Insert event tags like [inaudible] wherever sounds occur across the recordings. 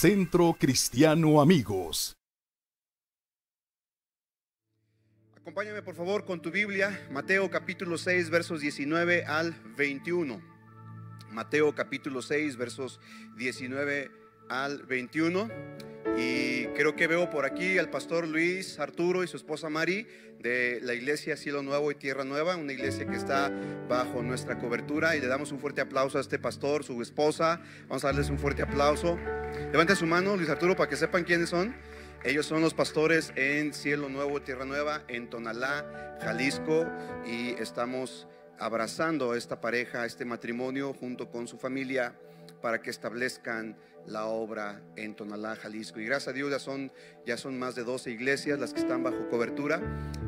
Centro Cristiano Amigos. Acompáñame por favor con tu Biblia, Mateo capítulo 6, versos 19 al 21. Mateo capítulo 6, versos 19 al 21. Y creo que veo por aquí al pastor Luis Arturo y su esposa Mari de la iglesia Cielo Nuevo y Tierra Nueva, una iglesia que está bajo nuestra cobertura. Y le damos un fuerte aplauso a este pastor, su esposa. Vamos a darles un fuerte aplauso. Levante su mano, Luis Arturo, para que sepan quiénes son. Ellos son los pastores en Cielo Nuevo, Tierra Nueva, en Tonalá, Jalisco, y estamos abrazando a esta pareja, a este matrimonio, junto con su familia, para que establezcan la obra en Tonalá, Jalisco. Y gracias a Dios ya son, ya son más de 12 iglesias las que están bajo cobertura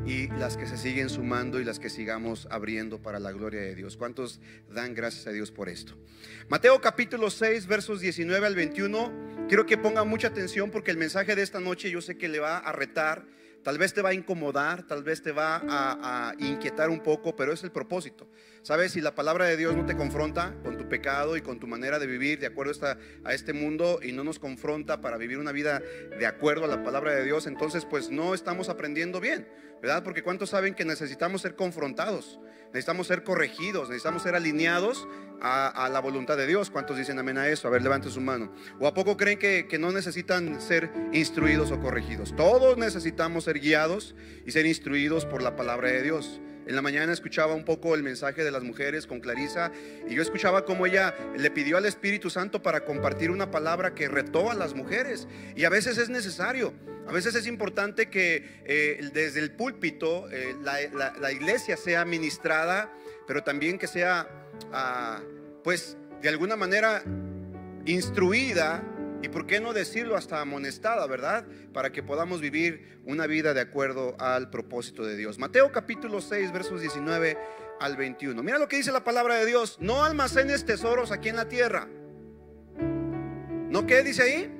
y las que se siguen sumando y las que sigamos abriendo para la gloria de Dios. ¿Cuántos dan gracias a Dios por esto? Mateo capítulo 6, versos 19 al 21. Quiero que pongan mucha atención porque el mensaje de esta noche yo sé que le va a retar Tal vez te va a incomodar, tal vez te va a, inquietar un poco, pero es el propósito. Sabes, si la palabra de Dios no te confronta con tu pecado y con tu manera de vivir de acuerdo a este mundo y no nos confronta para vivir una vida de acuerdo a la palabra de Dios, entonces pues no estamos aprendiendo bien, ¿verdad? Porque ¿cuántos saben que necesitamos ser confrontados? Necesitamos ser corregidos, necesitamos ser alineados a, la voluntad de Dios. ¿Cuántos dicen amén a eso? A ver, levante su mano. ¿O a poco creen que, que no necesitan ser instruidos o corregidos? Todos necesitamos ser guiados y ser instruidos por la palabra de Dios. En la mañana escuchaba un poco el mensaje de las mujeres con Clarisa y yo escuchaba cómo ella le pidió al Espíritu Santo para compartir una palabra que retó a las mujeres. Y a veces es necesario, a veces es importante que eh, desde el púlpito eh, la, iglesia sea ministrada, pero también que sea, ah, pues, de alguna manera instruida y por qué no decirlo hasta amonestada, ¿verdad? Para que podamos vivir una vida de acuerdo al propósito de Dios. Mateo capítulo 6, versos 19 al 21. Mira lo que dice la palabra de Dios. No almacenes tesoros aquí en la tierra. ¿No qué dice ahí?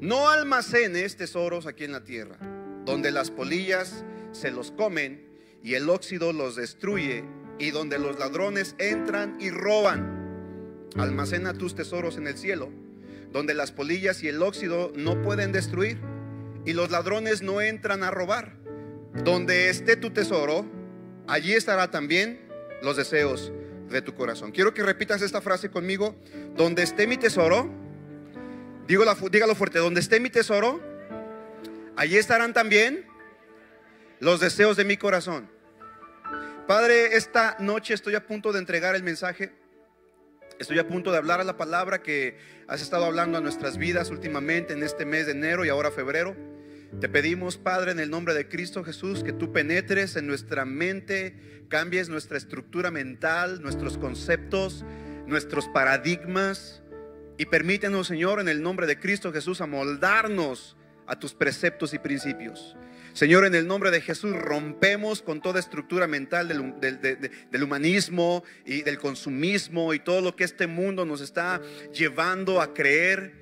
No almacenes tesoros aquí en la tierra, donde las polillas se los comen y el óxido los destruye y donde los ladrones entran y roban. Almacena tus tesoros en el cielo donde las polillas y el óxido no pueden destruir y los ladrones no entran a robar. Donde esté tu tesoro, allí estará también los deseos de tu corazón. Quiero que repitas esta frase conmigo. Donde esté mi tesoro, dígalo, dígalo fuerte, donde esté mi tesoro, allí estarán también los deseos de mi corazón. Padre, esta noche estoy a punto de entregar el mensaje Estoy a punto de hablar a la palabra que has estado hablando a nuestras vidas últimamente en este mes de enero y ahora febrero. Te pedimos, Padre, en el nombre de Cristo Jesús, que tú penetres en nuestra mente, cambies nuestra estructura mental, nuestros conceptos, nuestros paradigmas y permítenos, Señor, en el nombre de Cristo Jesús, amoldarnos a tus preceptos y principios. Señor, en el nombre de Jesús rompemos con toda estructura mental del, humanismo y del consumismo y todo lo que este mundo nos está llevando a creer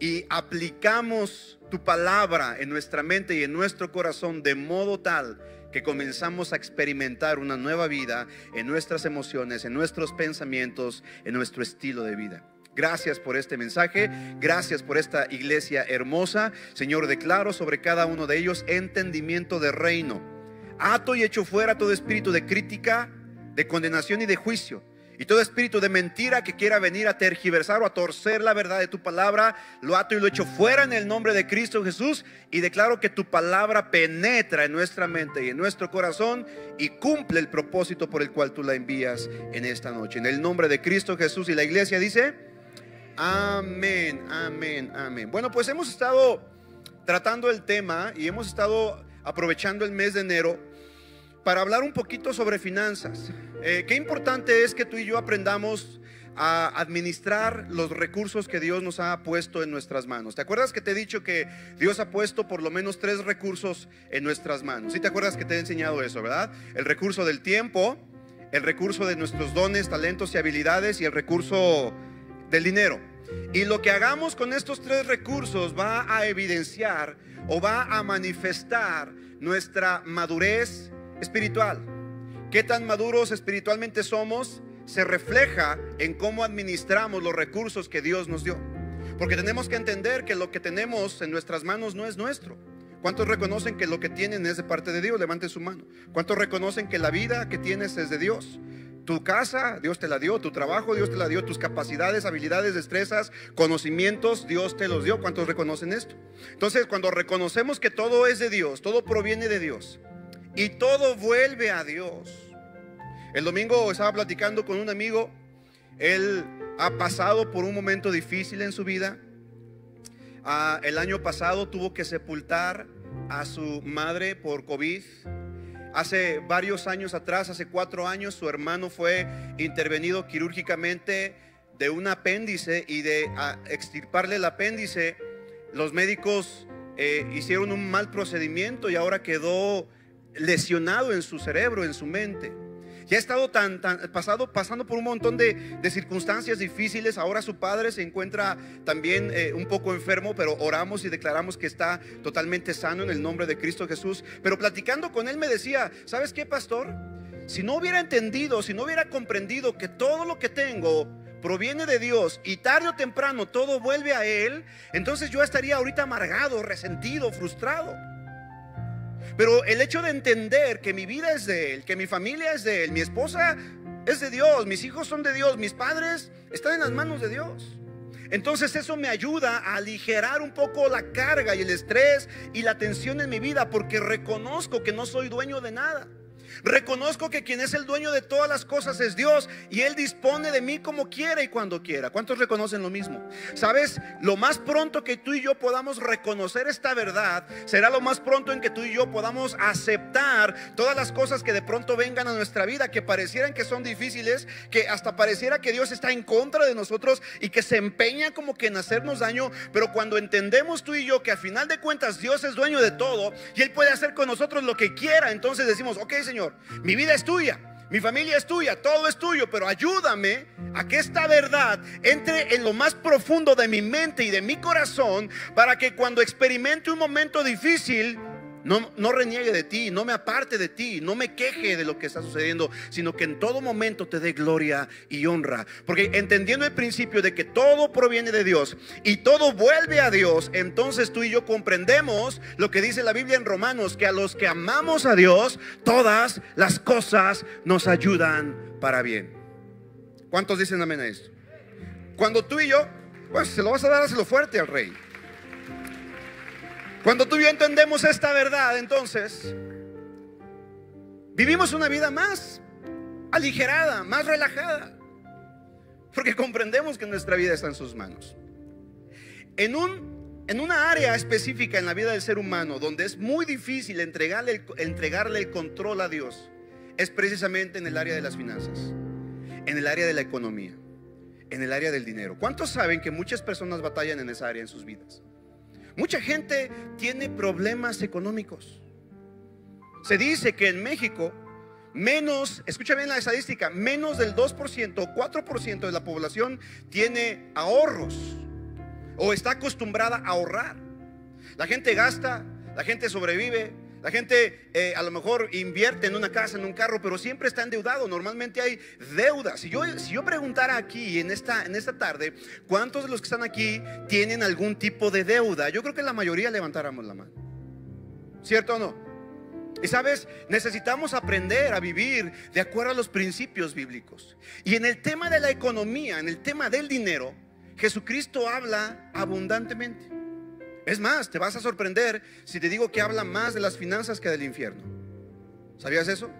y aplicamos tu palabra en nuestra mente y en nuestro corazón de modo tal que comenzamos a experimentar una nueva vida en nuestras emociones, en nuestros pensamientos, en nuestro estilo de vida. Gracias por este mensaje, gracias por esta iglesia hermosa. Señor, declaro sobre cada uno de ellos entendimiento de reino. Ato y echo fuera todo espíritu de crítica, de condenación y de juicio. Y todo espíritu de mentira que quiera venir a tergiversar o a torcer la verdad de tu palabra, lo ato y lo echo fuera en el nombre de Cristo Jesús. Y declaro que tu palabra penetra en nuestra mente y en nuestro corazón y cumple el propósito por el cual tú la envías en esta noche. En el nombre de Cristo Jesús y la iglesia dice... Amén, amén, amén. Bueno, pues hemos estado tratando el tema y hemos estado aprovechando el mes de enero para hablar un poquito sobre finanzas. Eh, qué importante es que tú y yo aprendamos a administrar los recursos que Dios nos ha puesto en nuestras manos. ¿Te acuerdas que te he dicho que Dios ha puesto por lo menos tres recursos en nuestras manos? ¿Sí te acuerdas que te he enseñado eso, verdad? El recurso del tiempo, el recurso de nuestros dones, talentos y habilidades y el recurso del dinero. Y lo que hagamos con estos tres recursos va a evidenciar o va a manifestar nuestra madurez espiritual. ¿Qué tan maduros espiritualmente somos? Se refleja en cómo administramos los recursos que Dios nos dio. Porque tenemos que entender que lo que tenemos en nuestras manos no es nuestro. ¿Cuántos reconocen que lo que tienen es de parte de Dios? Levante su mano. ¿Cuántos reconocen que la vida que tienes es de Dios? Tu casa, Dios te la dio. Tu trabajo, Dios te la dio. Tus capacidades, habilidades, destrezas, conocimientos, Dios te los dio. ¿Cuántos reconocen esto? Entonces, cuando reconocemos que todo es de Dios, todo proviene de Dios y todo vuelve a Dios. El domingo estaba platicando con un amigo. Él ha pasado por un momento difícil en su vida. Ah, el año pasado tuvo que sepultar a su madre por COVID. Hace varios años atrás, hace cuatro años, su hermano fue intervenido quirúrgicamente de un apéndice y de extirparle el apéndice, los médicos eh, hicieron un mal procedimiento y ahora quedó lesionado en su cerebro, en su mente. Ya ha estado tan, tan pasado, pasando por un montón de, circunstancias difíciles. Ahora su padre se encuentra también eh, un poco enfermo, pero oramos y declaramos que está totalmente sano en el nombre de Cristo Jesús. Pero platicando con él me decía, ¿sabes qué, pastor? Si no hubiera entendido, si no hubiera comprendido que todo lo que tengo proviene de Dios y tarde o temprano todo vuelve a Él, entonces yo estaría ahorita amargado, resentido, frustrado. Pero el hecho de entender que mi vida es de Él, que mi familia es de Él, mi esposa es de Dios, mis hijos son de Dios, mis padres están en las manos de Dios. Entonces eso me ayuda a aligerar un poco la carga y el estrés y la tensión en mi vida porque reconozco que no soy dueño de nada. Reconozco que quien es el dueño de todas las cosas es Dios y Él dispone de mí como quiera y cuando quiera. ¿Cuántos reconocen lo mismo? Sabes, lo más pronto que tú y yo podamos reconocer esta verdad será lo más pronto en que tú y yo podamos aceptar todas las cosas que de pronto vengan a nuestra vida, que parecieran que son difíciles, que hasta pareciera que Dios está en contra de nosotros y que se empeña como que en hacernos daño. Pero cuando entendemos tú y yo que al final de cuentas Dios es dueño de todo y Él puede hacer con nosotros lo que quiera, entonces decimos, ok Señor, mi vida es tuya. Mi familia es tuya, todo es tuyo, pero ayúdame a que esta verdad entre en lo más profundo de mi mente y de mi corazón para que cuando experimente un momento difícil, no, no reniegue de ti, no me aparte de ti, no me queje de lo que está sucediendo, sino que en todo momento te dé gloria y honra. Porque entendiendo el principio de que todo proviene de Dios y todo vuelve a Dios, entonces tú y yo comprendemos lo que dice la Biblia en Romanos, que a los que amamos a Dios, todas las cosas nos ayudan para bien. ¿Cuántos dicen amén a esto? Cuando tú y yo, pues se lo vas a dar, lo fuerte al rey. Cuando tú y yo entendemos esta verdad, entonces vivimos una vida más aligerada, más relajada, porque comprendemos que nuestra vida está en sus manos. En, un, en una área específica en la vida del ser humano, donde es muy difícil entregarle entregarle el control a Dios, es precisamente en el área de las finanzas, en el área de la economía, en el área del dinero. ¿Cuántos saben que muchas personas batallan en esa área en sus vidas? Mucha gente tiene problemas económicos. Se dice que en México menos, escucha bien la estadística, menos del 2% o 4% de la población tiene ahorros o está acostumbrada a ahorrar. La gente gasta, la gente sobrevive, la gente eh, a lo mejor invierte en una casa, en un carro, pero siempre está endeudado. Normalmente hay deudas. Si yo, si yo preguntara aquí en esta, en esta tarde, ¿cuántos de los que están aquí tienen algún tipo de deuda? Yo creo que la mayoría levantáramos la mano. ¿Cierto o no? Y sabes, necesitamos aprender a vivir de acuerdo a los principios bíblicos. Y en el tema de la economía, en el tema del dinero, Jesucristo habla abundantemente. Es más, te vas a sorprender si te digo que habla más de las finanzas que del infierno. ¿Sabías eso?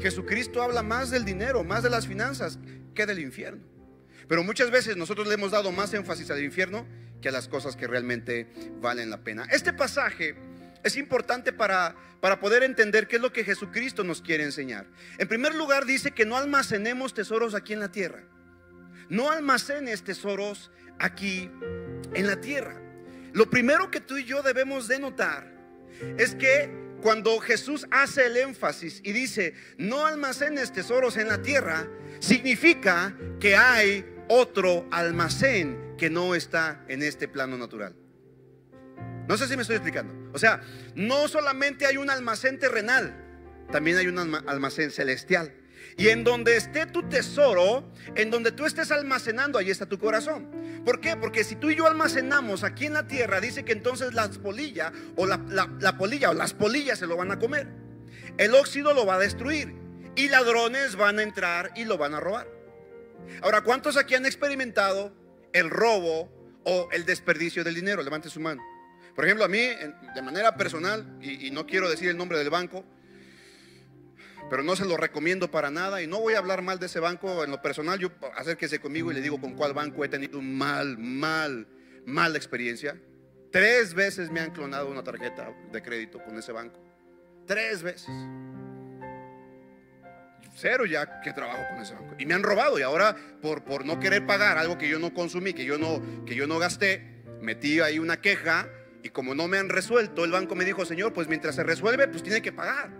Jesucristo habla más del dinero, más de las finanzas que del infierno. Pero muchas veces nosotros le hemos dado más énfasis al infierno que a las cosas que realmente valen la pena. Este pasaje es importante para, para poder entender qué es lo que Jesucristo nos quiere enseñar. En primer lugar dice que no almacenemos tesoros aquí en la tierra. No almacenes tesoros aquí en la tierra. Lo primero que tú y yo debemos de notar es que cuando Jesús hace el énfasis y dice, no almacenes tesoros en la tierra, significa que hay otro almacén que no está en este plano natural. No sé si me estoy explicando. O sea, no solamente hay un almacén terrenal, también hay un almacén celestial. Y en donde esté tu tesoro, en donde tú estés almacenando, ahí está tu corazón. ¿Por qué? Porque si tú y yo almacenamos aquí en la tierra, dice que entonces las polillas o la, la polilla o las polillas se lo van a comer. El óxido lo va a destruir y ladrones van a entrar y lo van a robar. Ahora, ¿cuántos aquí han experimentado el robo o el desperdicio del dinero? Levante su mano. Por ejemplo, a mí, de manera personal, y, no quiero decir el nombre del banco, pero no se lo recomiendo para nada y no voy a hablar mal de ese banco en lo personal. Yo acérquese conmigo y le digo con cuál banco he tenido un mal, mal, mala experiencia. Tres veces me han clonado una tarjeta de crédito con ese banco. Tres veces cero ya que trabajo con ese banco. Y me han robado y ahora por, por no querer pagar algo que yo no consumí, que yo no, que yo no gasté, metí ahí una queja y como no me han resuelto, el banco me dijo, señor, pues mientras se resuelve, pues tiene que pagar.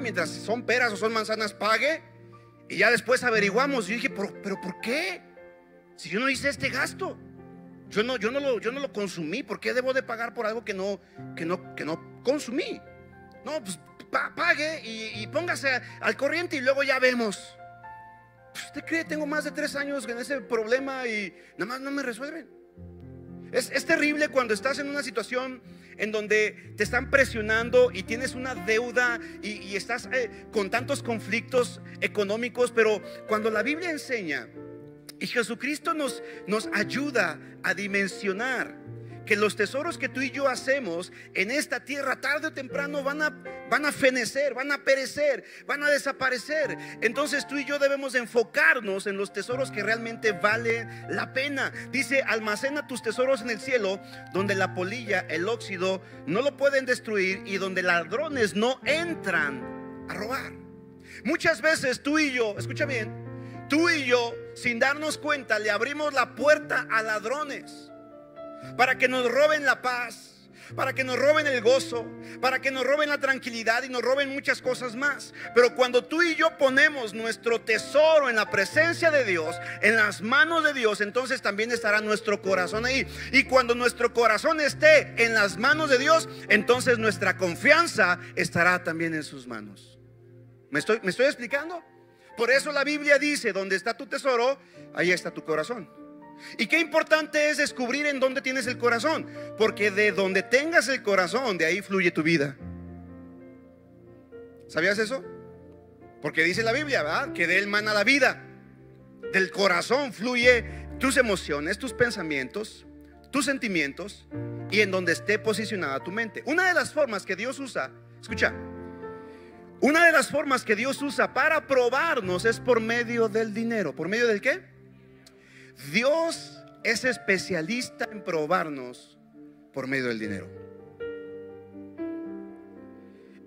Mientras son peras o son manzanas, pague. Y ya después averiguamos. Y dije, pero, pero ¿por qué? Si yo no hice este gasto. Yo no, yo no, lo, yo no lo consumí. ¿Por qué debo de pagar por algo que no, que no, que no consumí? No, pues pague y, póngase al corriente y luego ya vemos. Pues, ¿Usted cree? Tengo más de tres años en ese problema y nada más no me resuelven. Es, terrible cuando estás en una situación en donde te están presionando y tienes una deuda y, estás eh, con tantos conflictos económicos, pero cuando la Biblia enseña y Jesucristo nos, nos ayuda a dimensionar que los tesoros que tú y yo hacemos en esta tierra tarde o temprano van a, van a fenecer, van a perecer, van a desaparecer. Entonces tú y yo debemos enfocarnos en los tesoros que realmente vale la pena. Dice, almacena tus tesoros en el cielo, donde la polilla, el óxido no lo pueden destruir y donde ladrones no entran a robar. Muchas veces tú y yo, escucha bien, tú y yo, sin darnos cuenta, le abrimos la puerta a ladrones para que nos roben la paz, para que nos roben el gozo, para que nos roben la tranquilidad y nos roben muchas cosas más. Pero cuando tú y yo ponemos nuestro tesoro en la presencia de Dios, en las manos de Dios, entonces también estará nuestro corazón ahí. Y cuando nuestro corazón esté en las manos de Dios, entonces nuestra confianza estará también en sus manos. ¿Me estoy, me estoy explicando? Por eso la Biblia dice, donde está tu tesoro, ahí está tu corazón. Y qué importante es descubrir en dónde tienes el corazón, porque de donde tengas el corazón, de ahí fluye tu vida. ¿Sabías eso? Porque dice la Biblia, ¿verdad? Que de él mana la vida. Del corazón fluye tus emociones, tus pensamientos, tus sentimientos y en donde esté posicionada tu mente. Una de las formas que Dios usa, escucha, una de las formas que Dios usa para probarnos es por medio del dinero. ¿Por medio del qué? Dios es especialista en probarnos por medio del dinero.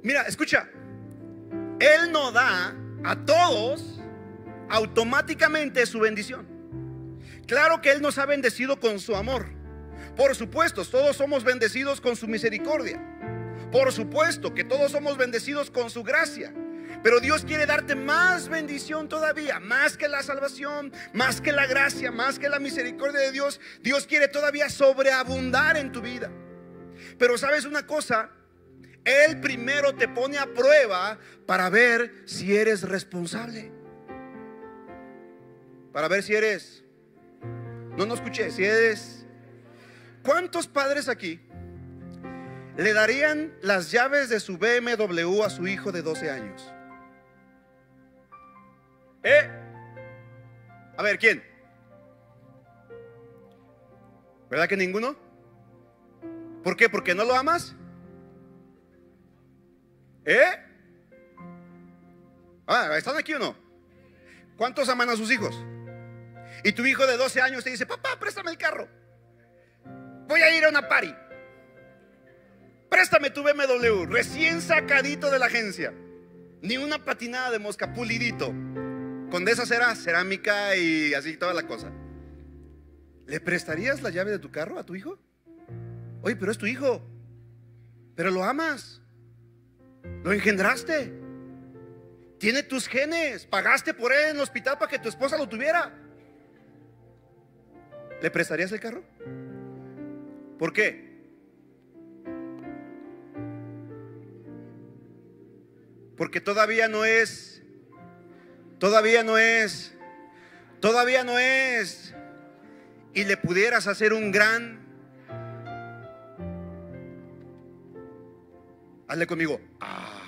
Mira, escucha, Él no da a todos automáticamente su bendición. Claro que Él nos ha bendecido con su amor. Por supuesto, todos somos bendecidos con su misericordia. Por supuesto que todos somos bendecidos con su gracia. Pero Dios quiere darte más bendición todavía, más que la salvación, más que la gracia, más que la misericordia de Dios. Dios quiere todavía sobreabundar en tu vida. Pero sabes una cosa, Él primero te pone a prueba para ver si eres responsable. Para ver si eres, no, no escuché, si eres... ¿Cuántos padres aquí le darían las llaves de su BMW a su hijo de 12 años? ¿Eh? A ver, ¿quién? ¿Verdad que ninguno? ¿Por qué? ¿Porque no lo amas? ¿Eh? Ah, ¿están aquí o no? ¿Cuántos aman a sus hijos? Y tu hijo de 12 años te dice, papá, préstame el carro. Voy a ir a una party. Préstame tu BMW, recién sacadito de la agencia. Ni una patinada de mosca, pulidito con de esa cera, cerámica y así toda la cosa. ¿Le prestarías la llave de tu carro a tu hijo? Oye, pero es tu hijo. Pero lo amas. Lo engendraste. Tiene tus genes. Pagaste por él en el hospital para que tu esposa lo tuviera. ¿Le prestarías el carro? ¿Por qué? Porque todavía no es Todavía no es. Todavía no es y le pudieras hacer un gran... Hazle conmigo. Ah.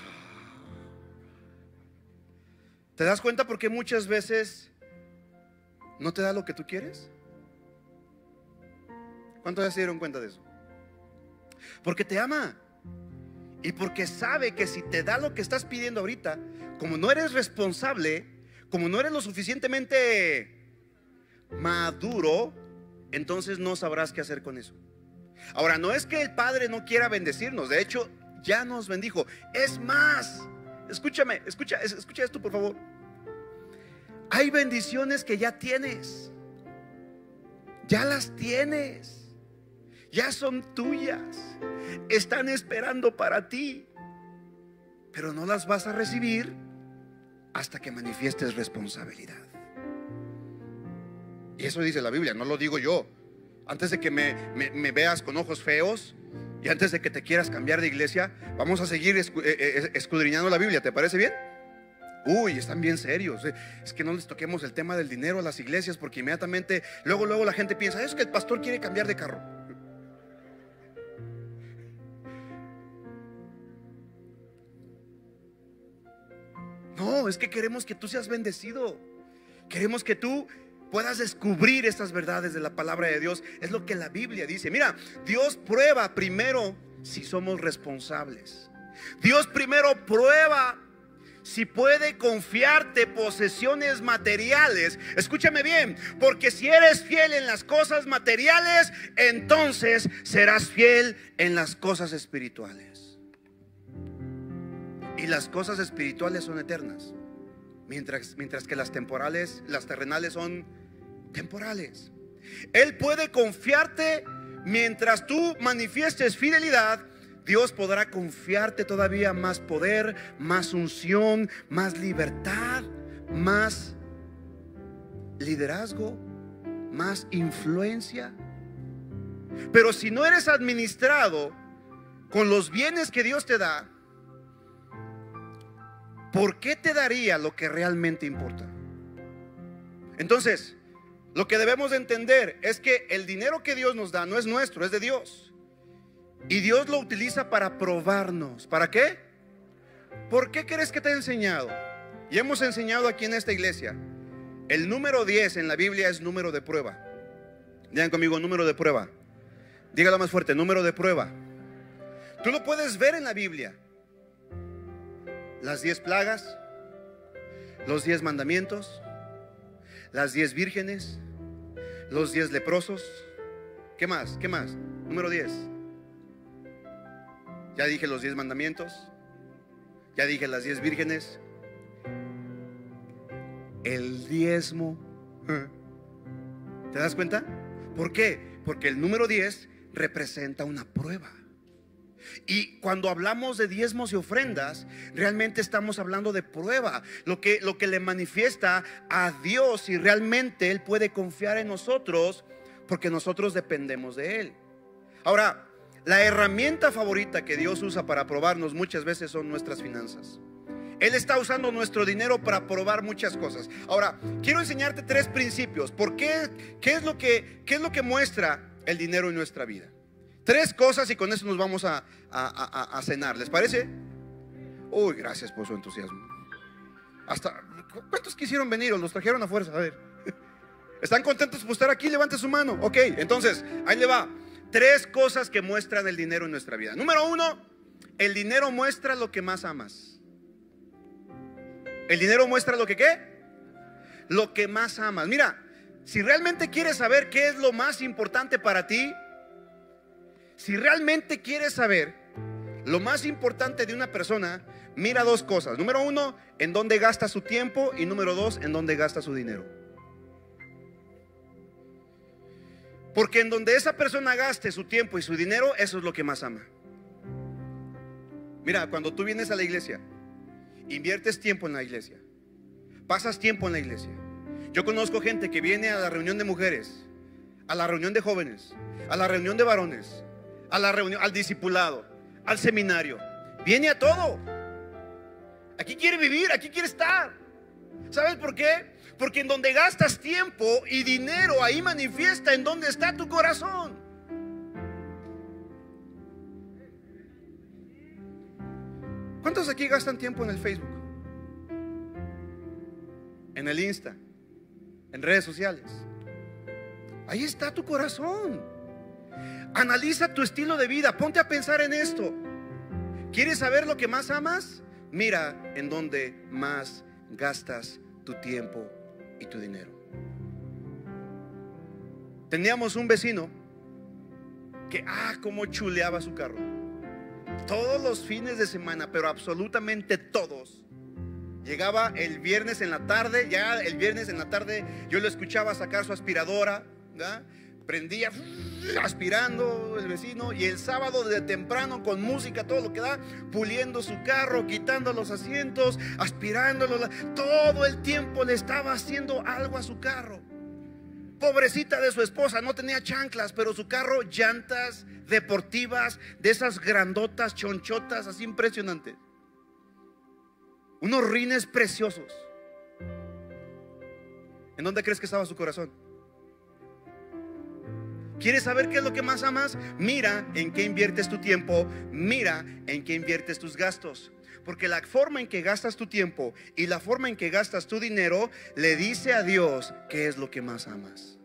¿Te das cuenta por qué muchas veces no te da lo que tú quieres? ¿Cuántos ya se dieron cuenta de eso? Porque te ama. Y porque sabe que si te da lo que estás pidiendo ahorita, como no eres responsable, como no eres lo suficientemente maduro, entonces no sabrás qué hacer con eso. Ahora, no es que el Padre no quiera bendecirnos, de hecho, ya nos bendijo. Es más, escúchame, escucha, escucha esto por favor. Hay bendiciones que ya tienes. Ya las tienes. Ya son tuyas. Están esperando para ti. Pero no las vas a recibir hasta que manifiestes responsabilidad. Y eso dice la Biblia, no lo digo yo. Antes de que me, veas con ojos feos y antes de que te quieras cambiar de iglesia, vamos a seguir eh, eh, escudriñando la Biblia. ¿Te parece bien? Uy, están bien serios. Eh. Es que no les toquemos el tema del dinero a las iglesias porque inmediatamente, luego, luego la gente piensa, es que el pastor quiere cambiar de carro. No, es que queremos que tú seas bendecido. Queremos que tú puedas descubrir estas verdades de la palabra de Dios. Es lo que la Biblia dice. Mira, Dios prueba primero si somos responsables. Dios primero prueba si puede confiarte posesiones materiales. Escúchame bien, porque si eres fiel en las cosas materiales, entonces serás fiel en las cosas espirituales. Y las cosas espirituales son eternas, mientras, mientras que las temporales, las terrenales son temporales. Él puede confiarte mientras tú manifiestes fidelidad Dios podrá confiarte todavía más poder, más unción, más libertad, más liderazgo, más influencia. Pero si no eres administrado con los bienes que Dios te da, ¿por qué te daría lo que realmente importa? Entonces, lo que debemos de entender es que el dinero que Dios nos da no es nuestro, es de Dios. Y Dios lo utiliza para probarnos. ¿Para qué? ¿Por qué crees que te ha enseñado? Y hemos enseñado aquí en esta iglesia. El número 10 en la Biblia es número de prueba. Digan conmigo, número de prueba. Dígalo más fuerte, número de prueba. Tú lo puedes ver en la Biblia. Las 10 plagas, los 10 mandamientos, las 10 vírgenes, los 10 leprosos. ¿Qué más? ¿Qué más? Número 10. Ya dije los diez mandamientos. Ya dije las diez vírgenes. El diezmo. [laughs] ¿Te das cuenta? ¿Por qué? Porque el número 10 representa una prueba. Y cuando hablamos de diezmos y ofrendas, realmente estamos hablando de prueba, lo que, lo que le manifiesta a Dios si realmente Él puede confiar en nosotros, porque nosotros dependemos de Él. Ahora, la herramienta favorita que Dios usa para probarnos muchas veces son nuestras finanzas. Él está usando nuestro dinero para probar muchas cosas. Ahora, quiero enseñarte tres principios. ¿Por qué? ¿Qué es lo que, qué es lo que muestra el dinero en nuestra vida? Tres cosas y con eso nos vamos a, a, cenar. ¿Les parece? Uy, gracias por su entusiasmo. Hasta, ¿cuántos quisieron venir o los trajeron a fuerza? A ver. [laughs] ¿Están contentos por estar aquí? Levante su mano. Ok, entonces, ahí le va tres cosas que muestran el dinero en nuestra vida. Número uno, el dinero muestra lo que más amas. El dinero muestra lo que qué? Lo que más amas. Mira, si realmente quieres saber qué es lo más importante para ti, si realmente quieres saber lo más importante de una persona, mira dos cosas. Número uno, en dónde gasta su tiempo y número dos, en dónde gasta su dinero. Porque en donde esa persona gaste su tiempo y su dinero, eso es lo que más ama. Mira, cuando tú vienes a la iglesia, inviertes tiempo en la iglesia, pasas tiempo en la iglesia. Yo conozco gente que viene a la reunión de mujeres, a la reunión de jóvenes, a la reunión de varones, a la reunión, al discipulado, al seminario. Viene a todo. Aquí quiere vivir, aquí quiere estar. ¿Sabes por qué? Porque en donde gastas tiempo y dinero, ahí manifiesta en donde está tu corazón. ¿Cuántos aquí gastan tiempo en el Facebook? En el Insta, en redes sociales. Ahí está tu corazón. Analiza tu estilo de vida, ponte a pensar en esto. ¿Quieres saber lo que más amas? Mira en donde más gastas tu tiempo y tu dinero. Teníamos un vecino que, ah, cómo chuleaba su carro. Todos los fines de semana, pero absolutamente todos. Llegaba el viernes en la tarde, ya el viernes en la tarde yo lo escuchaba sacar su aspiradora, prendía aspirando el vecino y el sábado de temprano con música, todo lo que da, puliendo su carro, quitando los asientos, aspirándolo, todo el tiempo le estaba haciendo algo a su carro. Pobrecita de su esposa, no tenía chanclas, pero su carro llantas deportivas, de esas grandotas, chonchotas, así impresionantes. Unos rines preciosos. ¿En dónde crees que estaba su corazón? ¿Quieres saber qué es lo que más amas? Mira en qué inviertes tu tiempo, mira en qué inviertes tus gastos. Porque la forma en que gastas tu tiempo y la forma en que gastas tu dinero le dice a Dios qué es lo que más amas.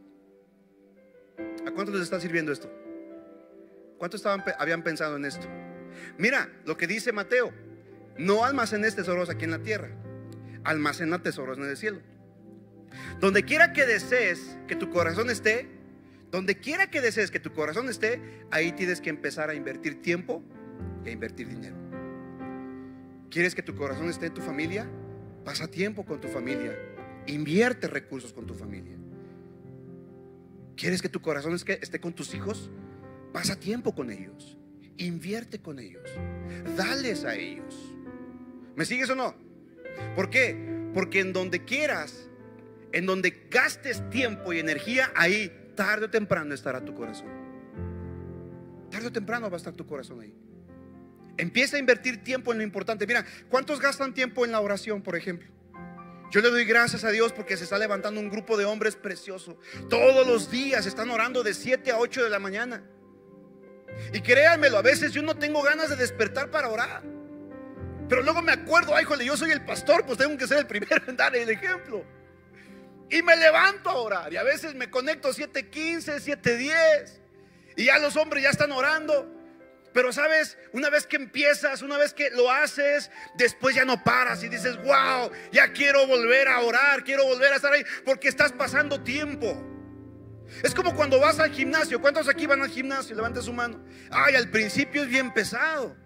¿A cuántos les está sirviendo esto? ¿Cuántos estaban, habían pensado en esto? Mira lo que dice Mateo. No almacenes tesoros aquí en la tierra. Almacena tesoros en el cielo. Donde quiera que desees que tu corazón esté, donde quiera que desees que tu corazón esté, ahí tienes que empezar a invertir tiempo y a invertir dinero. ¿Quieres que tu corazón esté en tu familia? Pasa tiempo con tu familia. Invierte recursos con tu familia. ¿Quieres que tu corazón esté con tus hijos? Pasa tiempo con ellos. Invierte con ellos. Dales a ellos. ¿Me sigues o no? ¿Por qué? Porque en donde quieras, en donde gastes tiempo y energía, ahí tarde o temprano estará tu corazón. Tarde o temprano va a estar tu corazón ahí. Empieza a invertir tiempo en lo importante. Mira, ¿cuántos gastan tiempo en la oración, por ejemplo? Yo le doy gracias a Dios porque se está levantando un grupo de hombres precioso. Todos los días están orando de 7 a 8 de la mañana. Y créanmelo, a veces yo no tengo ganas de despertar para orar. Pero luego me acuerdo, ay, jole, yo soy el pastor, pues tengo que ser el primero en dar el ejemplo. Y me levanto a orar. Y a veces me conecto 7.15, 7.10. Y ya los hombres ya están orando. Pero sabes, una vez que empiezas, una vez que lo haces, después ya no paras y dices, wow, ya quiero volver a orar, quiero volver a estar ahí, porque estás pasando tiempo. Es como cuando vas al gimnasio. ¿Cuántos aquí van al gimnasio? Levante su mano. Ay, al principio es bien pesado.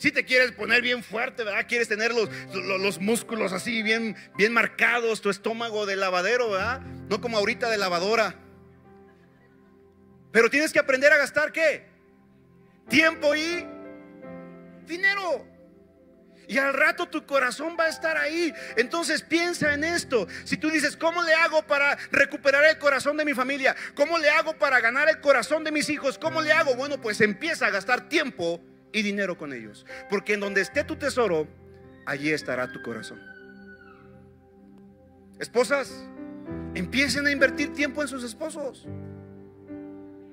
Si te quieres poner bien fuerte, ¿verdad? Quieres tener los, los, músculos así bien, bien marcados, tu estómago de lavadero, ¿verdad? No como ahorita de lavadora. Pero tienes que aprender a gastar qué? Tiempo y dinero. Y al rato tu corazón va a estar ahí. Entonces piensa en esto. Si tú dices, ¿cómo le hago para recuperar el corazón de mi familia? ¿Cómo le hago para ganar el corazón de mis hijos? ¿Cómo le hago? Bueno, pues empieza a gastar tiempo y dinero con ellos. Porque en donde esté tu tesoro, allí estará tu corazón. Esposas, empiecen a invertir tiempo en sus esposos.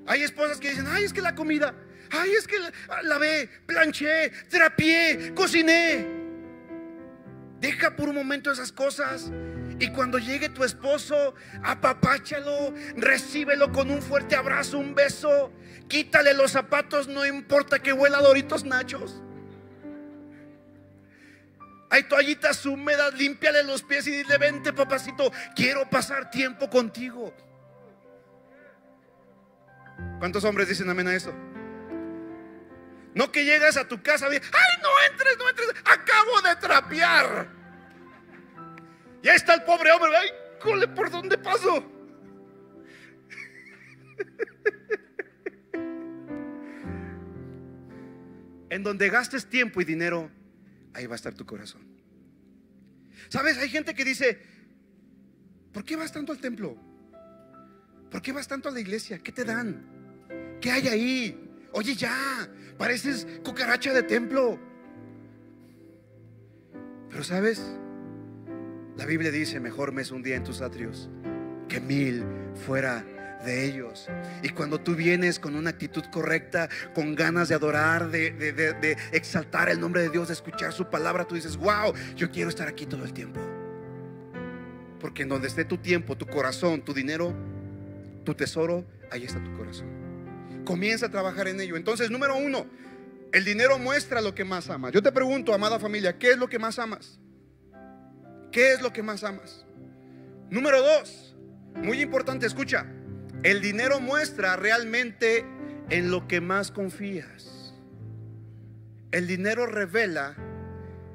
Hay esposas que dicen, ay, es que la comida, ay, es que la, ve planché, trapié, cociné. Deja por un momento esas cosas. Y cuando llegue tu esposo, apapáchalo, recíbelo con un fuerte abrazo, un beso. Quítale los zapatos, no importa que huela Doritos Nachos. Hay toallitas húmedas, límpiale los pies y dile, vente papacito, quiero pasar tiempo contigo. ¿Cuántos hombres dicen amén a eso? No que llegas a tu casa y ay, no entres, no entres, acabo de trapear. Y ahí está el pobre hombre, ay, cole, ¿por dónde paso? [laughs] en donde gastes tiempo y dinero, ahí va a estar tu corazón. ¿Sabes? Hay gente que dice, ¿por qué vas tanto al templo? ¿Por qué vas tanto a la iglesia? ¿Qué te dan? ¿Qué hay ahí? Oye, ya, pareces cucaracha de templo. Pero sabes, La Biblia dice, mejor me es un día en tus atrios que mil fuera de ellos. Y cuando tú vienes con una actitud correcta, con ganas de adorar, de, de- de- de exaltar el nombre de Dios, de escuchar su palabra, tú dices, wow, yo quiero estar aquí todo el tiempo. Porque en donde esté tu tiempo, tu corazón, tu dinero, tu tesoro, ahí está tu corazón. Comienza a trabajar en ello. Entonces, número uno, el dinero muestra lo que más amas. Yo te pregunto, amada familia, ¿qué es lo que más amas? ¿Qué es lo que más amas? Número dos, muy importante, escucha, el dinero muestra realmente en lo que más confías. El dinero revela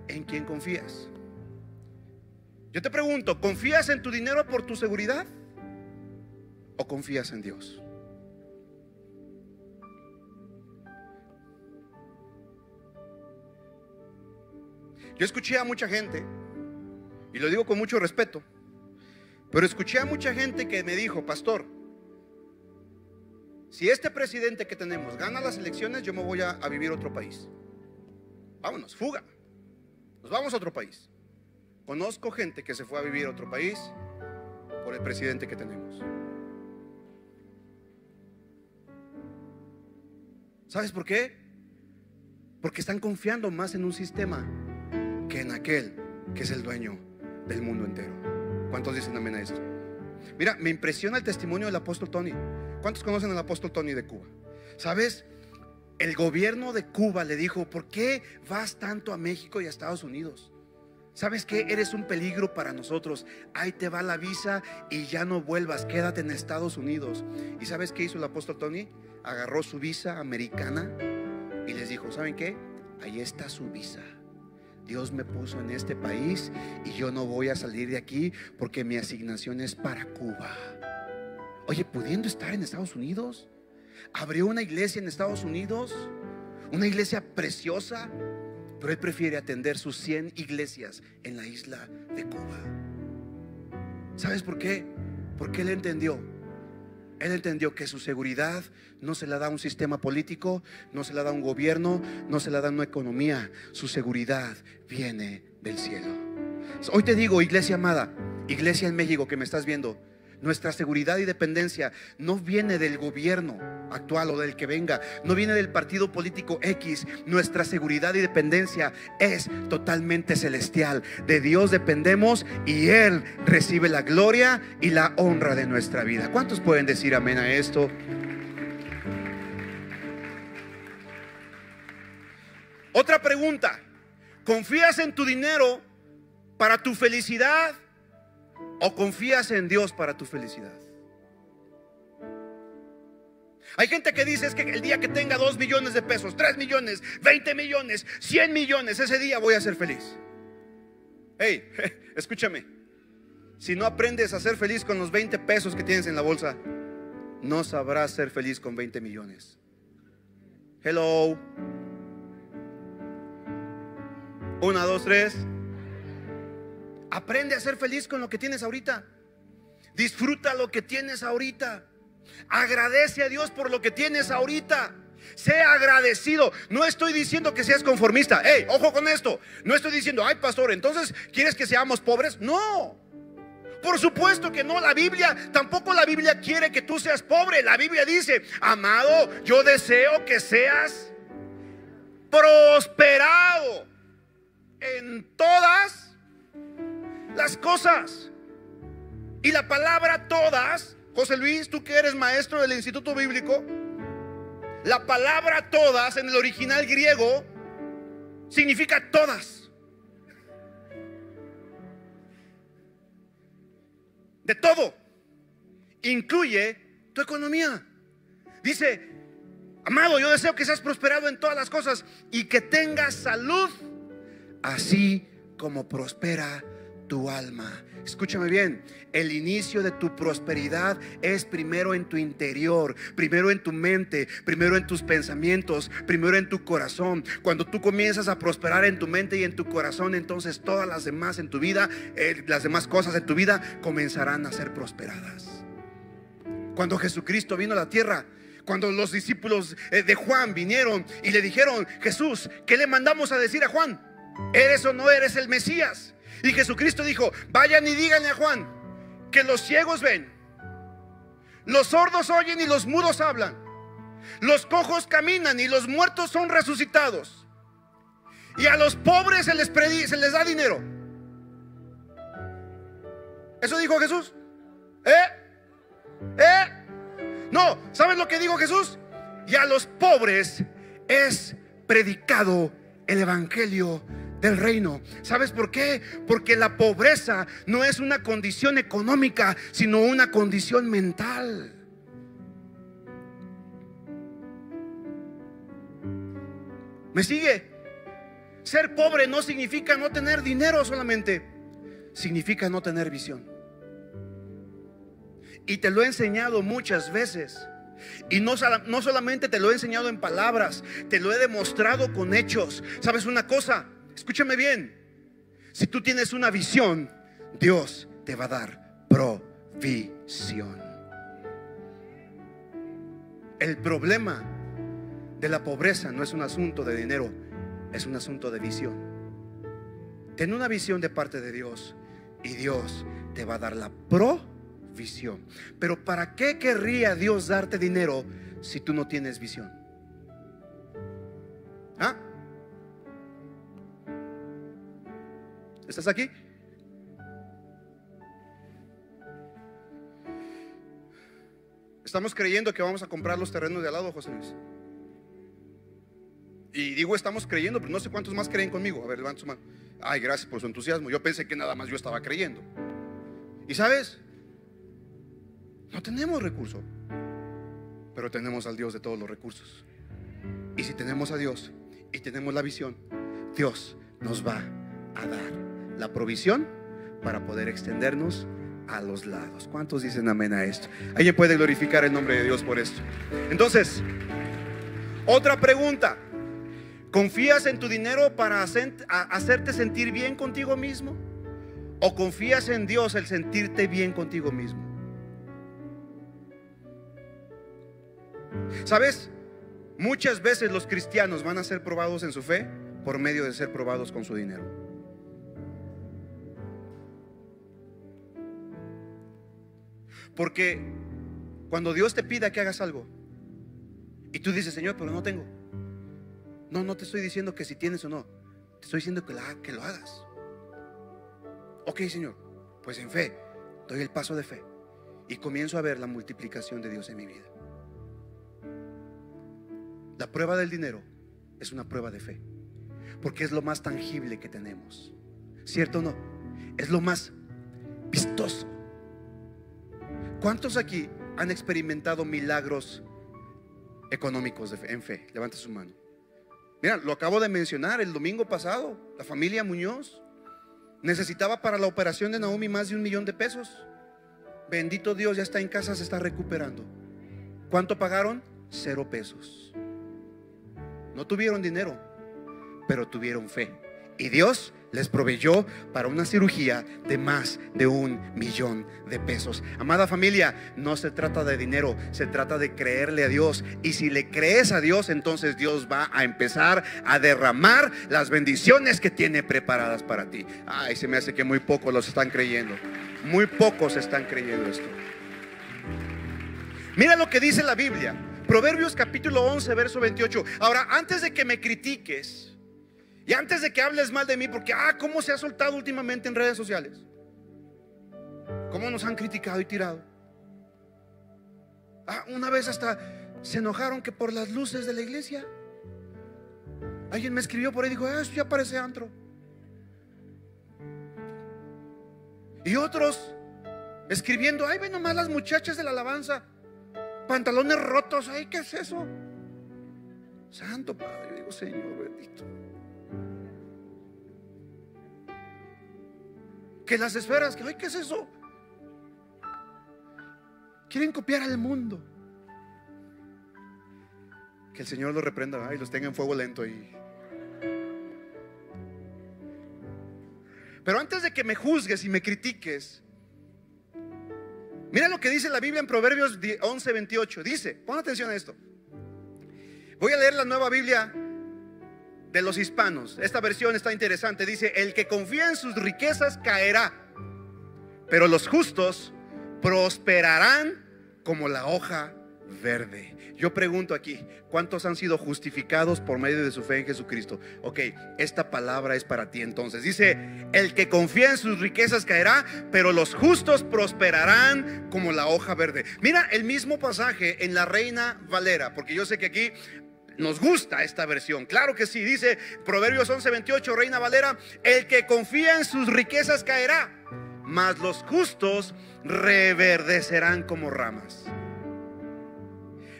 en quien confías. Yo te pregunto, ¿confías en tu dinero por tu seguridad o confías en Dios? Yo escuché a mucha gente, y lo digo con mucho respeto, pero escuché a mucha gente que me dijo, pastor, si este presidente que tenemos gana las elecciones, yo me voy a, vivir a otro país. Vámonos, fuga. Nos vamos a otro país. Conozco gente que se fue a vivir a otro país por el presidente que tenemos. ¿Sabes por qué? Porque están confiando más en un sistema que en aquel que es el dueño del mundo entero. ¿Cuántos dicen amén a esto? Mira, me impresiona el testimonio del apóstol Tony. ¿Cuántos conocen al apóstol Tony de Cuba? ¿Sabes? El gobierno de Cuba le dijo, ¿por qué vas tanto a México y a Estados Unidos? ¿Sabes qué? Eres un peligro para nosotros. Ahí te va la visa y ya no vuelvas. Quédate en Estados Unidos. ¿Y sabes qué hizo el apóstol Tony? Agarró su visa americana y les dijo, ¿saben qué? Ahí está su visa. Dios me puso en este país y yo no voy a salir de aquí porque mi asignación es para Cuba. Oye, pudiendo estar en Estados Unidos, abrió una iglesia en Estados Unidos, una iglesia preciosa, pero él prefiere atender sus 100 iglesias en la isla de Cuba. ¿Sabes por qué? Porque él entendió. Él entendió que su seguridad no se la da un sistema político, no se la da un gobierno, no se la da una economía. Su seguridad viene del cielo. Hoy te digo, iglesia amada, iglesia en México que me estás viendo, nuestra seguridad y dependencia no viene del gobierno actual o del que venga, no viene del partido político X. Nuestra seguridad y dependencia es totalmente celestial. De Dios dependemos y Él recibe la gloria y la honra de nuestra vida. ¿Cuántos pueden decir amén a esto? Otra pregunta. ¿Confías en tu dinero para tu felicidad o confías en Dios para tu felicidad? Hay gente que dice es que el día que tenga 2 millones de pesos, 3 millones, 20 millones, 100 millones, ese día voy a ser feliz. Hey, [laughs] escúchame. Si no aprendes a ser feliz con los 20 pesos que tienes en la bolsa, no sabrás ser feliz con 20 millones. Hello. Una, dos, tres. Aprende a ser feliz con lo que tienes ahorita. Disfruta lo que tienes ahorita. Agradece a Dios por lo que tienes ahorita. Sea agradecido. No estoy diciendo que seas conformista. Hey, ojo con esto. No estoy diciendo, ay, pastor, entonces quieres que seamos pobres. No. Por supuesto que no, la Biblia, tampoco la Biblia quiere que tú seas pobre. La Biblia dice, amado, yo deseo que seas prosperado en todas las cosas. Y la palabra todas, José Luis, tú que eres maestro del Instituto Bíblico, la palabra todas en el original griego significa todas. De todo. Incluye tu economía. Dice, amado, yo deseo que seas prosperado en todas las cosas y que tengas salud, así como prospera tu alma. Escúchame bien, el inicio de tu prosperidad es primero en tu interior, primero en tu mente, primero en tus pensamientos, primero en tu corazón. Cuando tú comienzas a prosperar en tu mente y en tu corazón, entonces todas las demás en tu vida, eh, las demás cosas en tu vida comenzarán a ser prosperadas. Cuando Jesucristo vino a la tierra, cuando los discípulos eh, de Juan vinieron y le dijeron, Jesús, ¿qué le mandamos a decir a Juan? ¿Eres o no eres el Mesías? Y Jesucristo dijo, vayan y díganle a Juan que los ciegos ven, los sordos oyen y los mudos hablan, los cojos caminan y los muertos son resucitados. Y a los pobres se les, se les da dinero. ¿Eso dijo Jesús? ¿Eh? ¿Eh? No, ¿sabes lo que dijo Jesús? Y a los pobres es predicado el Evangelio del reino. ¿Sabes por qué? Porque la pobreza no es una condición económica, sino una condición mental. ¿Me sigue? Ser pobre no significa no tener dinero solamente, significa no tener visión. Y te lo he enseñado muchas veces. Y no, no, solamente te lo he enseñado en palabras, te lo he demostrado con hechos. ¿Sabes una cosa? Escúchame bien. Si tú tienes una visión, Dios te va a dar provisión. El problema de la pobreza no es un asunto de dinero, es un asunto de visión. Ten una visión de parte de Dios y Dios te va a dar la provisión. Pero ¿para qué querría Dios darte dinero si tú no tienes visión? ¿Ah? ¿Estás aquí? Estamos creyendo que vamos a comprar los terrenos de al lado, José Luis. Y digo estamos creyendo, pero no sé cuántos más creen conmigo. A ver, levanta su mano. Ay, gracias por su entusiasmo. Yo pensé que nada más yo estaba creyendo. Y sabes, no tenemos recursos, pero tenemos al Dios de todos los recursos. Y si tenemos a Dios y tenemos la visión, Dios nos va a dar la provisión para poder extendernos a los lados. ¿Cuántos dicen amén a esto? Alguien puede glorificar el nombre de Dios por esto. Entonces, otra pregunta. ¿Confías en tu dinero para hacerte sentir bien contigo mismo? ¿O confías en Dios el sentirte bien contigo mismo? ¿Sabes? Muchas veces los cristianos van a ser probados en su fe por medio de ser probados con su dinero. Porque cuando Dios te pida que hagas algo y tú dices, Señor, pero no tengo. No, no te estoy diciendo que si tienes o no. Te estoy diciendo que, lo hagas. Ok, Señor, pues en fe, doy el paso de fe y comienzo a ver la multiplicación de Dios en mi vida. La prueba del dinero es una prueba de fe, porque es lo más tangible que tenemos. ¿Cierto o no? Es lo más vistoso. ¿Cuántos aquí han experimentado milagros económicos en fe? Levanta su mano. Mira, lo acabo de mencionar el domingo pasado. La familia Muñoz necesitaba para la operación de Naomi más de un millón de pesos. Bendito Dios, ya está en casa, se está recuperando. ¿Cuánto pagaron? Cero pesos. No tuvieron dinero, pero tuvieron fe. Y Dios les proveyó para una cirugía de más de un millón de pesos. Amada familia, no se trata de dinero, se trata de creerle a Dios. Y si le crees a Dios, entonces Dios va a empezar a derramar las bendiciones que tiene preparadas para ti. Ay, se me hace que muy pocos los están creyendo. Muy pocos están creyendo esto. Mira lo que dice la Biblia. Proverbios capítulo 11, verso 28. Ahora, antes de que me critiques, y antes de que hables mal de mí, porque, ah, ¿cómo se ha soltado últimamente en redes sociales? ¿Cómo nos han criticado y tirado? Ah, una vez hasta se enojaron que por las luces de la iglesia. Alguien me escribió por ahí y dijo, ah, eso ya parece antro. Y otros escribiendo, ay, ven nomás las muchachas de la alabanza, pantalones rotos, ay, ¿qué es eso? Santo Padre, digo, Señor bendito. Que las esferas, que, ay, ¿qué es eso? Quieren copiar al mundo. Que el Señor los reprenda y los tenga en fuego lento. Y... Pero antes de que me juzgues y me critiques, mira lo que dice la Biblia en Proverbios 11, 28. Dice, pon atención a esto. Voy a leer la nueva Biblia de los hispanos. Esta versión está interesante. Dice, el que confía en sus riquezas caerá, pero los justos prosperarán como la hoja verde. Yo pregunto aquí, ¿cuántos han sido justificados por medio de su fe en Jesucristo? Ok, esta palabra es para ti entonces. Dice, el que confía en sus riquezas caerá, pero los justos prosperarán como la hoja verde. Mira el mismo pasaje en la Reina Valera, porque yo sé que aquí nos gusta esta versión. Claro que sí, dice Proverbios 11:28, Reina Valera, el que confía en sus riquezas caerá, mas los justos reverdecerán como ramas.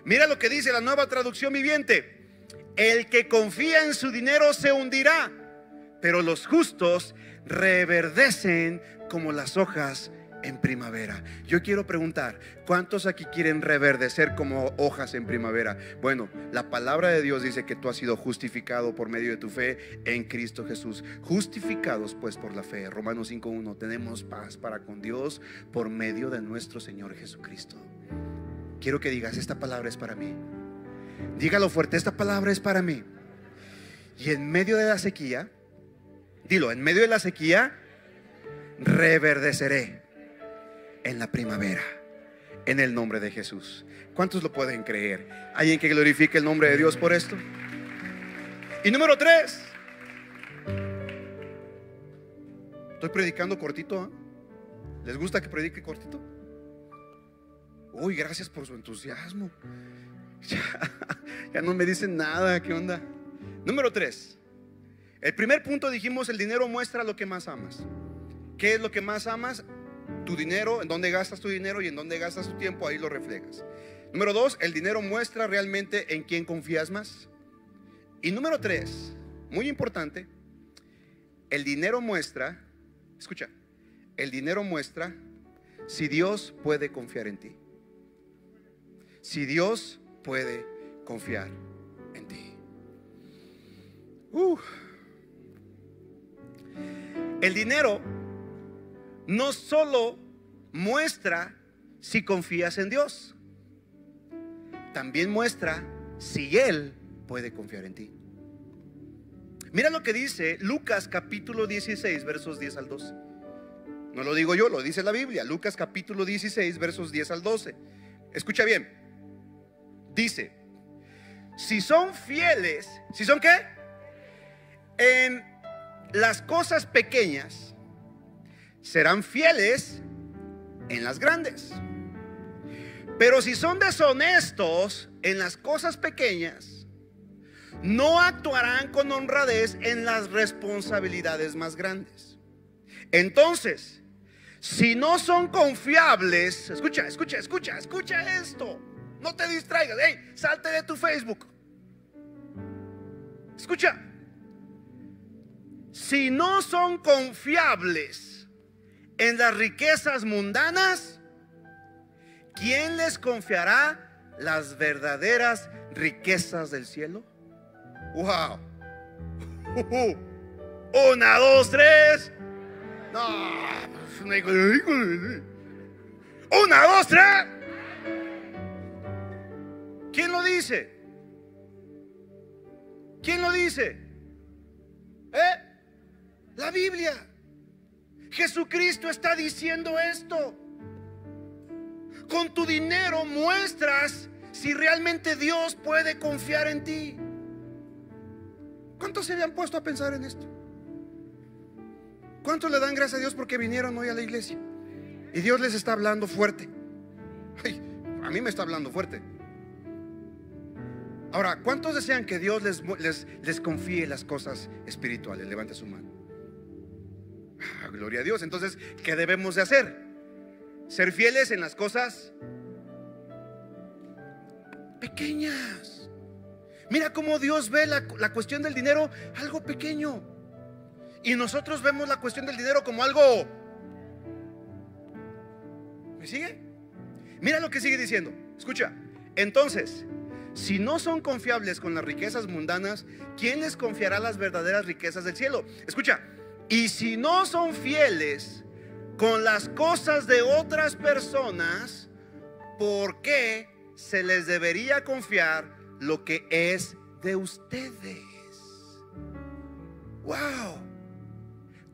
Mira lo que dice la nueva traducción viviente. El que confía en su dinero se hundirá, pero los justos reverdecen como las hojas en primavera. Yo quiero preguntar, ¿cuántos aquí quieren reverdecer como hojas en primavera? Bueno, la palabra de Dios dice que tú has sido justificado por medio de tu fe en Cristo Jesús. Justificados pues por la fe. Romanos 5.1, tenemos paz para con Dios por medio de nuestro Señor Jesucristo. Quiero que digas, esta palabra es para mí. Dígalo fuerte, esta palabra es para mí. Y en medio de la sequía, dilo, en medio de la sequía, reverdeceré en la primavera, en el nombre de Jesús. ¿Cuántos lo pueden creer? ¿Alguien que glorifique el nombre de Dios por esto? Y número tres, estoy predicando cortito. ¿eh? ¿Les gusta que predique cortito? Uy, gracias por su entusiasmo. [laughs] Ya, no me dicen nada, ¿qué onda? Número tres. El primer punto dijimos, el dinero muestra lo que más amas. ¿Qué es lo que más amas? Tu dinero, en dónde gastas tu dinero y en dónde gastas tu tiempo, ahí lo reflejas. Número dos, el dinero muestra realmente en quién confías más. Y número tres, muy importante, el dinero muestra, escucha, el dinero muestra si Dios puede confiar en ti si Dios puede confiar en ti. El dinero no solo muestra si confías en Dios, también muestra si Él puede confiar en ti. Mira lo que dice Lucas capítulo 16, versos 10 al 12. No lo digo yo, lo dice la Biblia. Lucas capítulo 16, versos 10 al 12. Escucha bien. Dice, si son fieles, si son qué? En las cosas pequeñas, serán fieles en las grandes. Pero si son deshonestos en las cosas pequeñas, no actuarán con honradez en las responsabilidades más grandes. Entonces, si no son confiables, escucha, escucha, escucha, escucha esto. No te distraigas. Hey, salte de tu Facebook. Escucha. Si no son confiables en las riquezas mundanas, ¿quién les confiará las verdaderas riquezas del cielo? Wow. [laughs] Una, dos, tres. Pues, una, dos, tres. ¿Quién lo dice? ¿Quién lo dice? ¿Eh? La Biblia. Jesucristo está diciendo esto. Con tu dinero muestras si realmente Dios puede confiar en ti. ¿Cuántos se habían puesto a pensar en esto? ¿Cuántos le dan gracias a Dios porque vinieron hoy a la iglesia? Y Dios les está hablando fuerte. a mí me está hablando fuerte. Ahora, ¿cuántos desean que Dios les, les, confíe las cosas espirituales? Levante su mano. Ah, gloria a Dios. Entonces, ¿qué debemos de hacer? Ser fieles en las cosas pequeñas. Mira cómo Dios ve la, la cuestión del dinero algo pequeño. Y nosotros vemos la cuestión del dinero como algo... ¿Me sigue? Mira lo que sigue diciendo. Escucha. Entonces, si no son confiables con las riquezas mundanas, ¿quién les confiará las verdaderas riquezas del cielo? Escucha, y si no son fieles con las cosas de otras personas, ¿por qué se les debería confiar lo que es de ustedes? wow.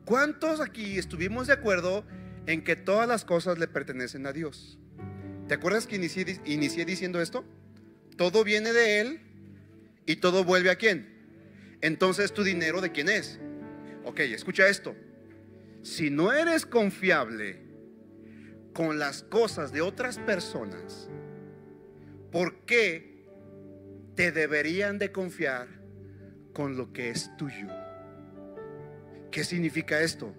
¿Cuántos aquí estuvimos de acuerdo en que todas las cosas le pertenecen a Dios? ¿Te acuerdas que inicié, diciendo esto? Todo viene de Él y todo vuelve a quién. Entonces tu dinero de quién es. Ok, escucha esto. Si no eres confiable con las cosas de otras personas, ¿por qué te deberían de confiar con lo que es tuyo? ¿Qué significa esto?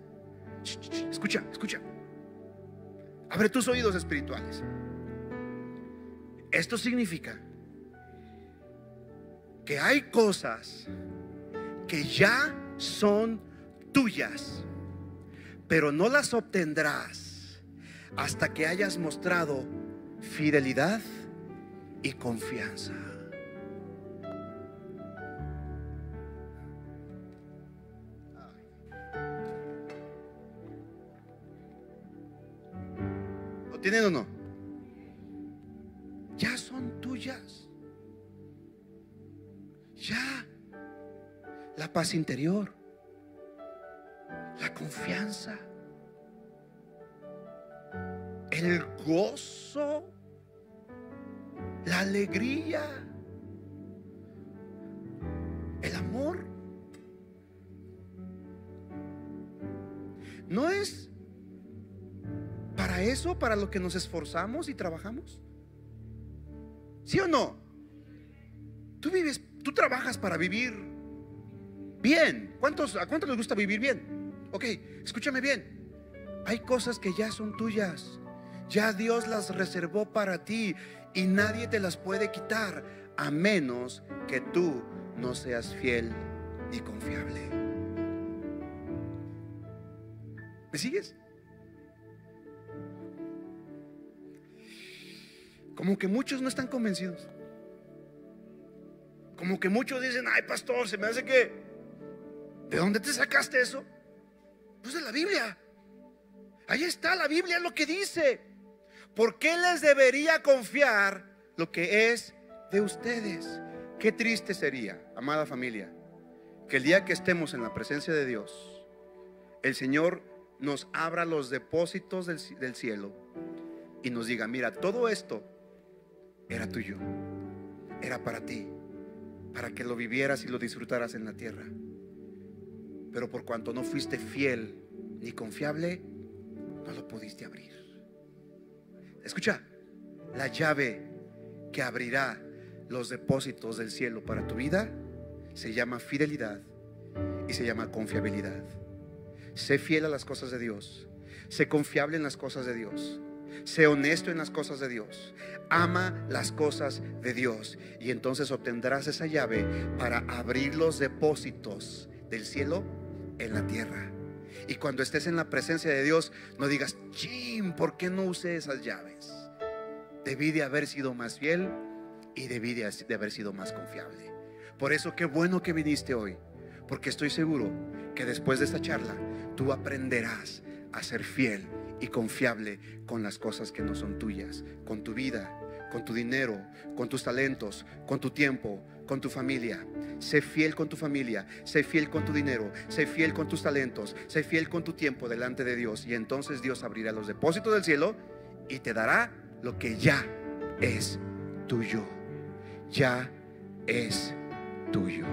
Escucha, escucha. Abre tus oídos espirituales. Esto significa que hay cosas que ya son tuyas, pero no las obtendrás hasta que hayas mostrado fidelidad y confianza. ¿Lo tienen o no? ya son tuyas. Ya. La paz interior. El gozo. La alegría. El amor. ¿No es para eso, para lo que nos esforzamos y trabajamos? ¿Sí o no? Tú vives, tú trabajas para vivir bien. ¿Cuántos, ¿A cuántos les gusta vivir bien? Ok, escúchame bien. Hay cosas que ya son tuyas. Ya Dios las reservó para ti y nadie te las puede quitar a menos que tú no seas fiel y confiable. ¿Me sigues? Como que muchos no están convencidos. Como que muchos dicen, ay pastor, se me hace que... ¿De dónde te sacaste eso? Pues de la Biblia. Ahí está, la Biblia es lo que dice. ¿Por qué les debería confiar lo que es de ustedes? Qué triste sería, amada familia, que el día que estemos en la presencia de Dios, el Señor nos abra los depósitos del, del cielo y nos diga, mira, todo esto era tuyo, era para ti, para que lo vivieras y lo disfrutaras en la tierra. Pero por cuanto no fuiste fiel ni confiable, no lo pudiste abrir. Escucha, la llave que abrirá los depósitos del cielo para tu vida se llama fidelidad y se llama confiabilidad. Sé fiel a las cosas de Dios. Sé confiable en las cosas de Dios. Sé honesto en las cosas de Dios. Ama las cosas de Dios. Y entonces obtendrás esa llave para abrir los depósitos del cielo en la tierra. Y cuando estés en la presencia de Dios, no digas, Jim, ¿por qué no usé esas llaves? Debí de haber sido más fiel y debí de haber sido más confiable. Por eso qué bueno que viniste hoy, porque estoy seguro que después de esta charla tú aprenderás a ser fiel y confiable con las cosas que no son tuyas, con tu vida, con tu dinero, con tus talentos, con tu tiempo, con tu familia. Sé fiel con tu familia, sé fiel con tu dinero, sé fiel con tus talentos, sé fiel con tu tiempo delante de Dios. Y entonces Dios abrirá los depósitos del cielo y te dará lo que ya es tuyo. Ya es tuyo.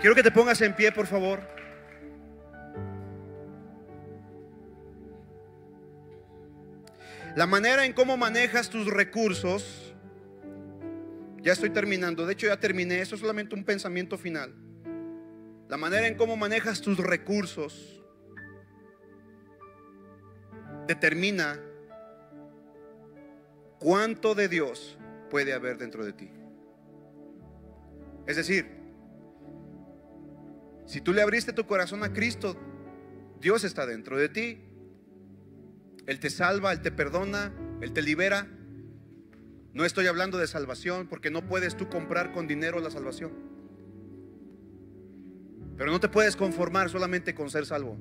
Quiero que te pongas en pie, por favor. La manera en cómo manejas tus recursos, ya estoy terminando, de hecho ya terminé, eso es solamente un pensamiento final. La manera en cómo manejas tus recursos determina cuánto de Dios puede haber dentro de ti. Es decir, si tú le abriste tu corazón a Cristo, Dios está dentro de ti. Él te salva, Él te perdona, Él te libera. No estoy hablando de salvación porque no puedes tú comprar con dinero la salvación. Pero no te puedes conformar solamente con ser salvo.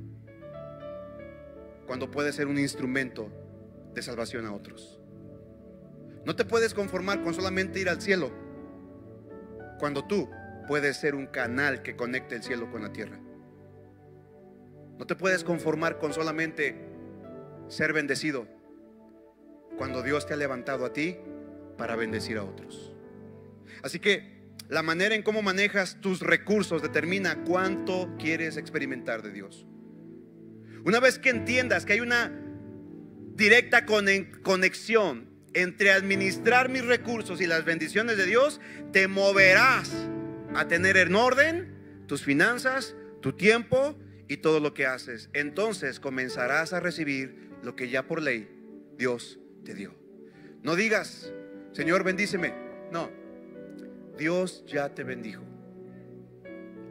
Cuando puedes ser un instrumento de salvación a otros. No te puedes conformar con solamente ir al cielo cuando tú puedes ser un canal que conecte el cielo con la tierra. No te puedes conformar con solamente ser bendecido cuando Dios te ha levantado a ti para bendecir a otros. Así que la manera en cómo manejas tus recursos determina cuánto quieres experimentar de Dios. Una vez que entiendas que hay una directa conexión entre administrar mis recursos y las bendiciones de Dios, te moverás a tener en orden tus finanzas, tu tiempo y todo lo que haces. Entonces comenzarás a recibir lo que ya por ley Dios te dio. No digas, Señor, bendíceme. No, Dios ya te bendijo.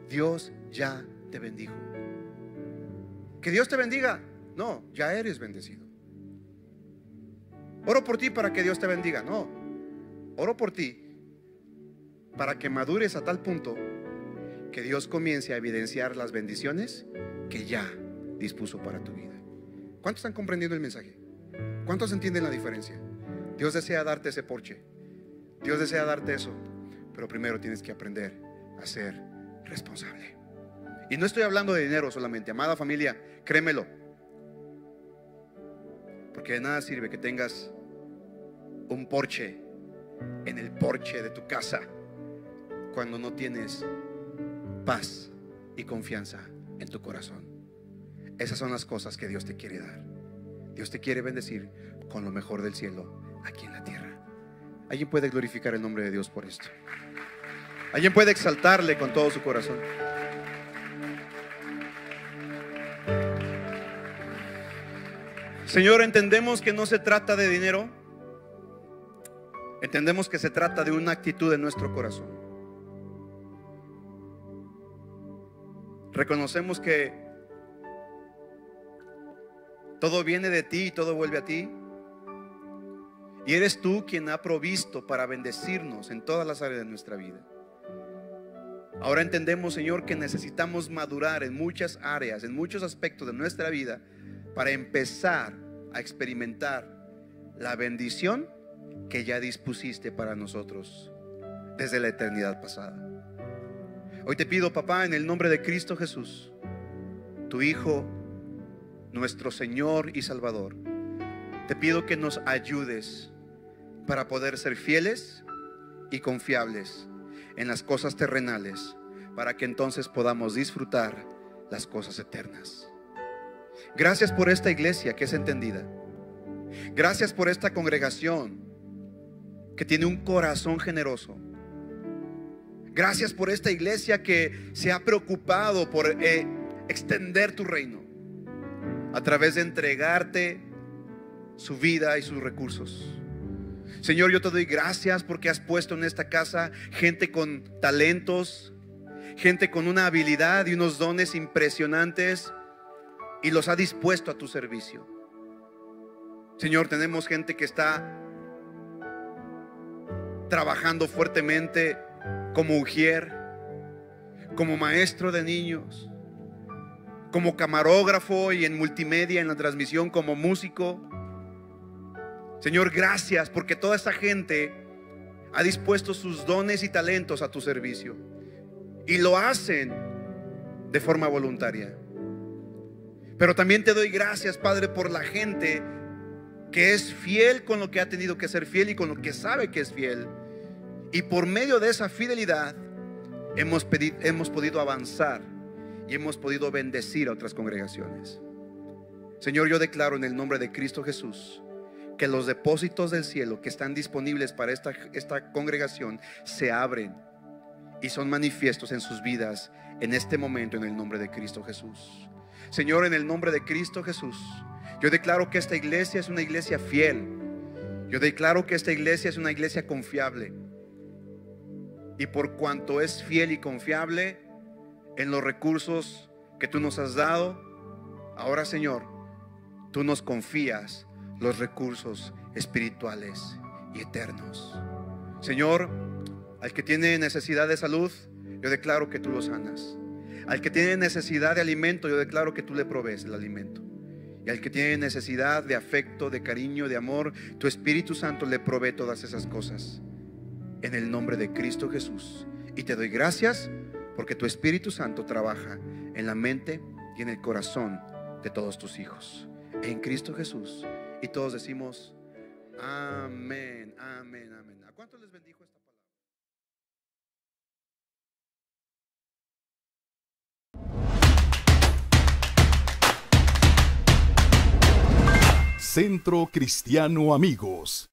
Dios ya te bendijo. Que Dios te bendiga. No, ya eres bendecido. Oro por ti para que Dios te bendiga. No, oro por ti para que madures a tal punto que Dios comience a evidenciar las bendiciones que ya dispuso para tu vida. ¿Cuántos están comprendiendo el mensaje? ¿Cuántos entienden la diferencia? Dios desea darte ese porche. Dios desea darte eso. Pero primero tienes que aprender a ser responsable. Y no estoy hablando de dinero solamente. Amada familia, créemelo. Porque de nada sirve que tengas un porche en el porche de tu casa cuando no tienes paz y confianza en tu corazón. Esas son las cosas que Dios te quiere dar. Dios te quiere bendecir con lo mejor del cielo aquí en la tierra. ¿Alguien puede glorificar el nombre de Dios por esto? ¿Alguien puede exaltarle con todo su corazón? Señor, entendemos que no se trata de dinero. Entendemos que se trata de una actitud en nuestro corazón. Reconocemos que todo viene de ti y todo vuelve a ti. Y eres tú quien ha provisto para bendecirnos en todas las áreas de nuestra vida. Ahora entendemos, Señor, que necesitamos madurar en muchas áreas, en muchos aspectos de nuestra vida, para empezar a experimentar la bendición que ya dispusiste para nosotros desde la eternidad pasada. Hoy te pido, papá, en el nombre de Cristo Jesús, tu Hijo, nuestro Señor y Salvador, te pido que nos ayudes para poder ser fieles y confiables en las cosas terrenales, para que entonces podamos disfrutar las cosas eternas. Gracias por esta iglesia que es entendida. Gracias por esta congregación que tiene un corazón generoso. Gracias por esta iglesia que se ha preocupado por eh, extender tu reino a través de entregarte su vida y sus recursos. Señor, yo te doy gracias porque has puesto en esta casa gente con talentos, gente con una habilidad y unos dones impresionantes y los ha dispuesto a tu servicio. Señor, tenemos gente que está trabajando fuertemente como ujier, como maestro de niños, como camarógrafo y en multimedia, en la transmisión, como músico. Señor, gracias porque toda esta gente ha dispuesto sus dones y talentos a tu servicio. Y lo hacen de forma voluntaria. Pero también te doy gracias, Padre, por la gente que es fiel con lo que ha tenido que ser fiel y con lo que sabe que es fiel. Y por medio de esa fidelidad hemos, hemos podido avanzar y hemos podido bendecir a otras congregaciones. Señor, yo declaro en el nombre de Cristo Jesús que los depósitos del cielo que están disponibles para esta, esta congregación se abren y son manifiestos en sus vidas en este momento en el nombre de Cristo Jesús. Señor, en el nombre de Cristo Jesús, yo declaro que esta iglesia es una iglesia fiel. Yo declaro que esta iglesia es una iglesia confiable. Y por cuanto es fiel y confiable, en los recursos que tú nos has dado. Ahora, Señor, tú nos confías los recursos espirituales y eternos. Señor, al que tiene necesidad de salud, yo declaro que tú lo sanas. Al que tiene necesidad de alimento, yo declaro que tú le provees el alimento. Y al que tiene necesidad de afecto, de cariño, de amor, tu Espíritu Santo le provee todas esas cosas. En el nombre de Cristo Jesús Y te doy gracias porque tu Espíritu Santo trabaja en la mente y en el corazón de todos tus hijos. En Cristo Jesús. Y todos decimos, amén, amén, amén. ¿A cuántos les bendijo esta palabra? Centro Cristiano Amigos.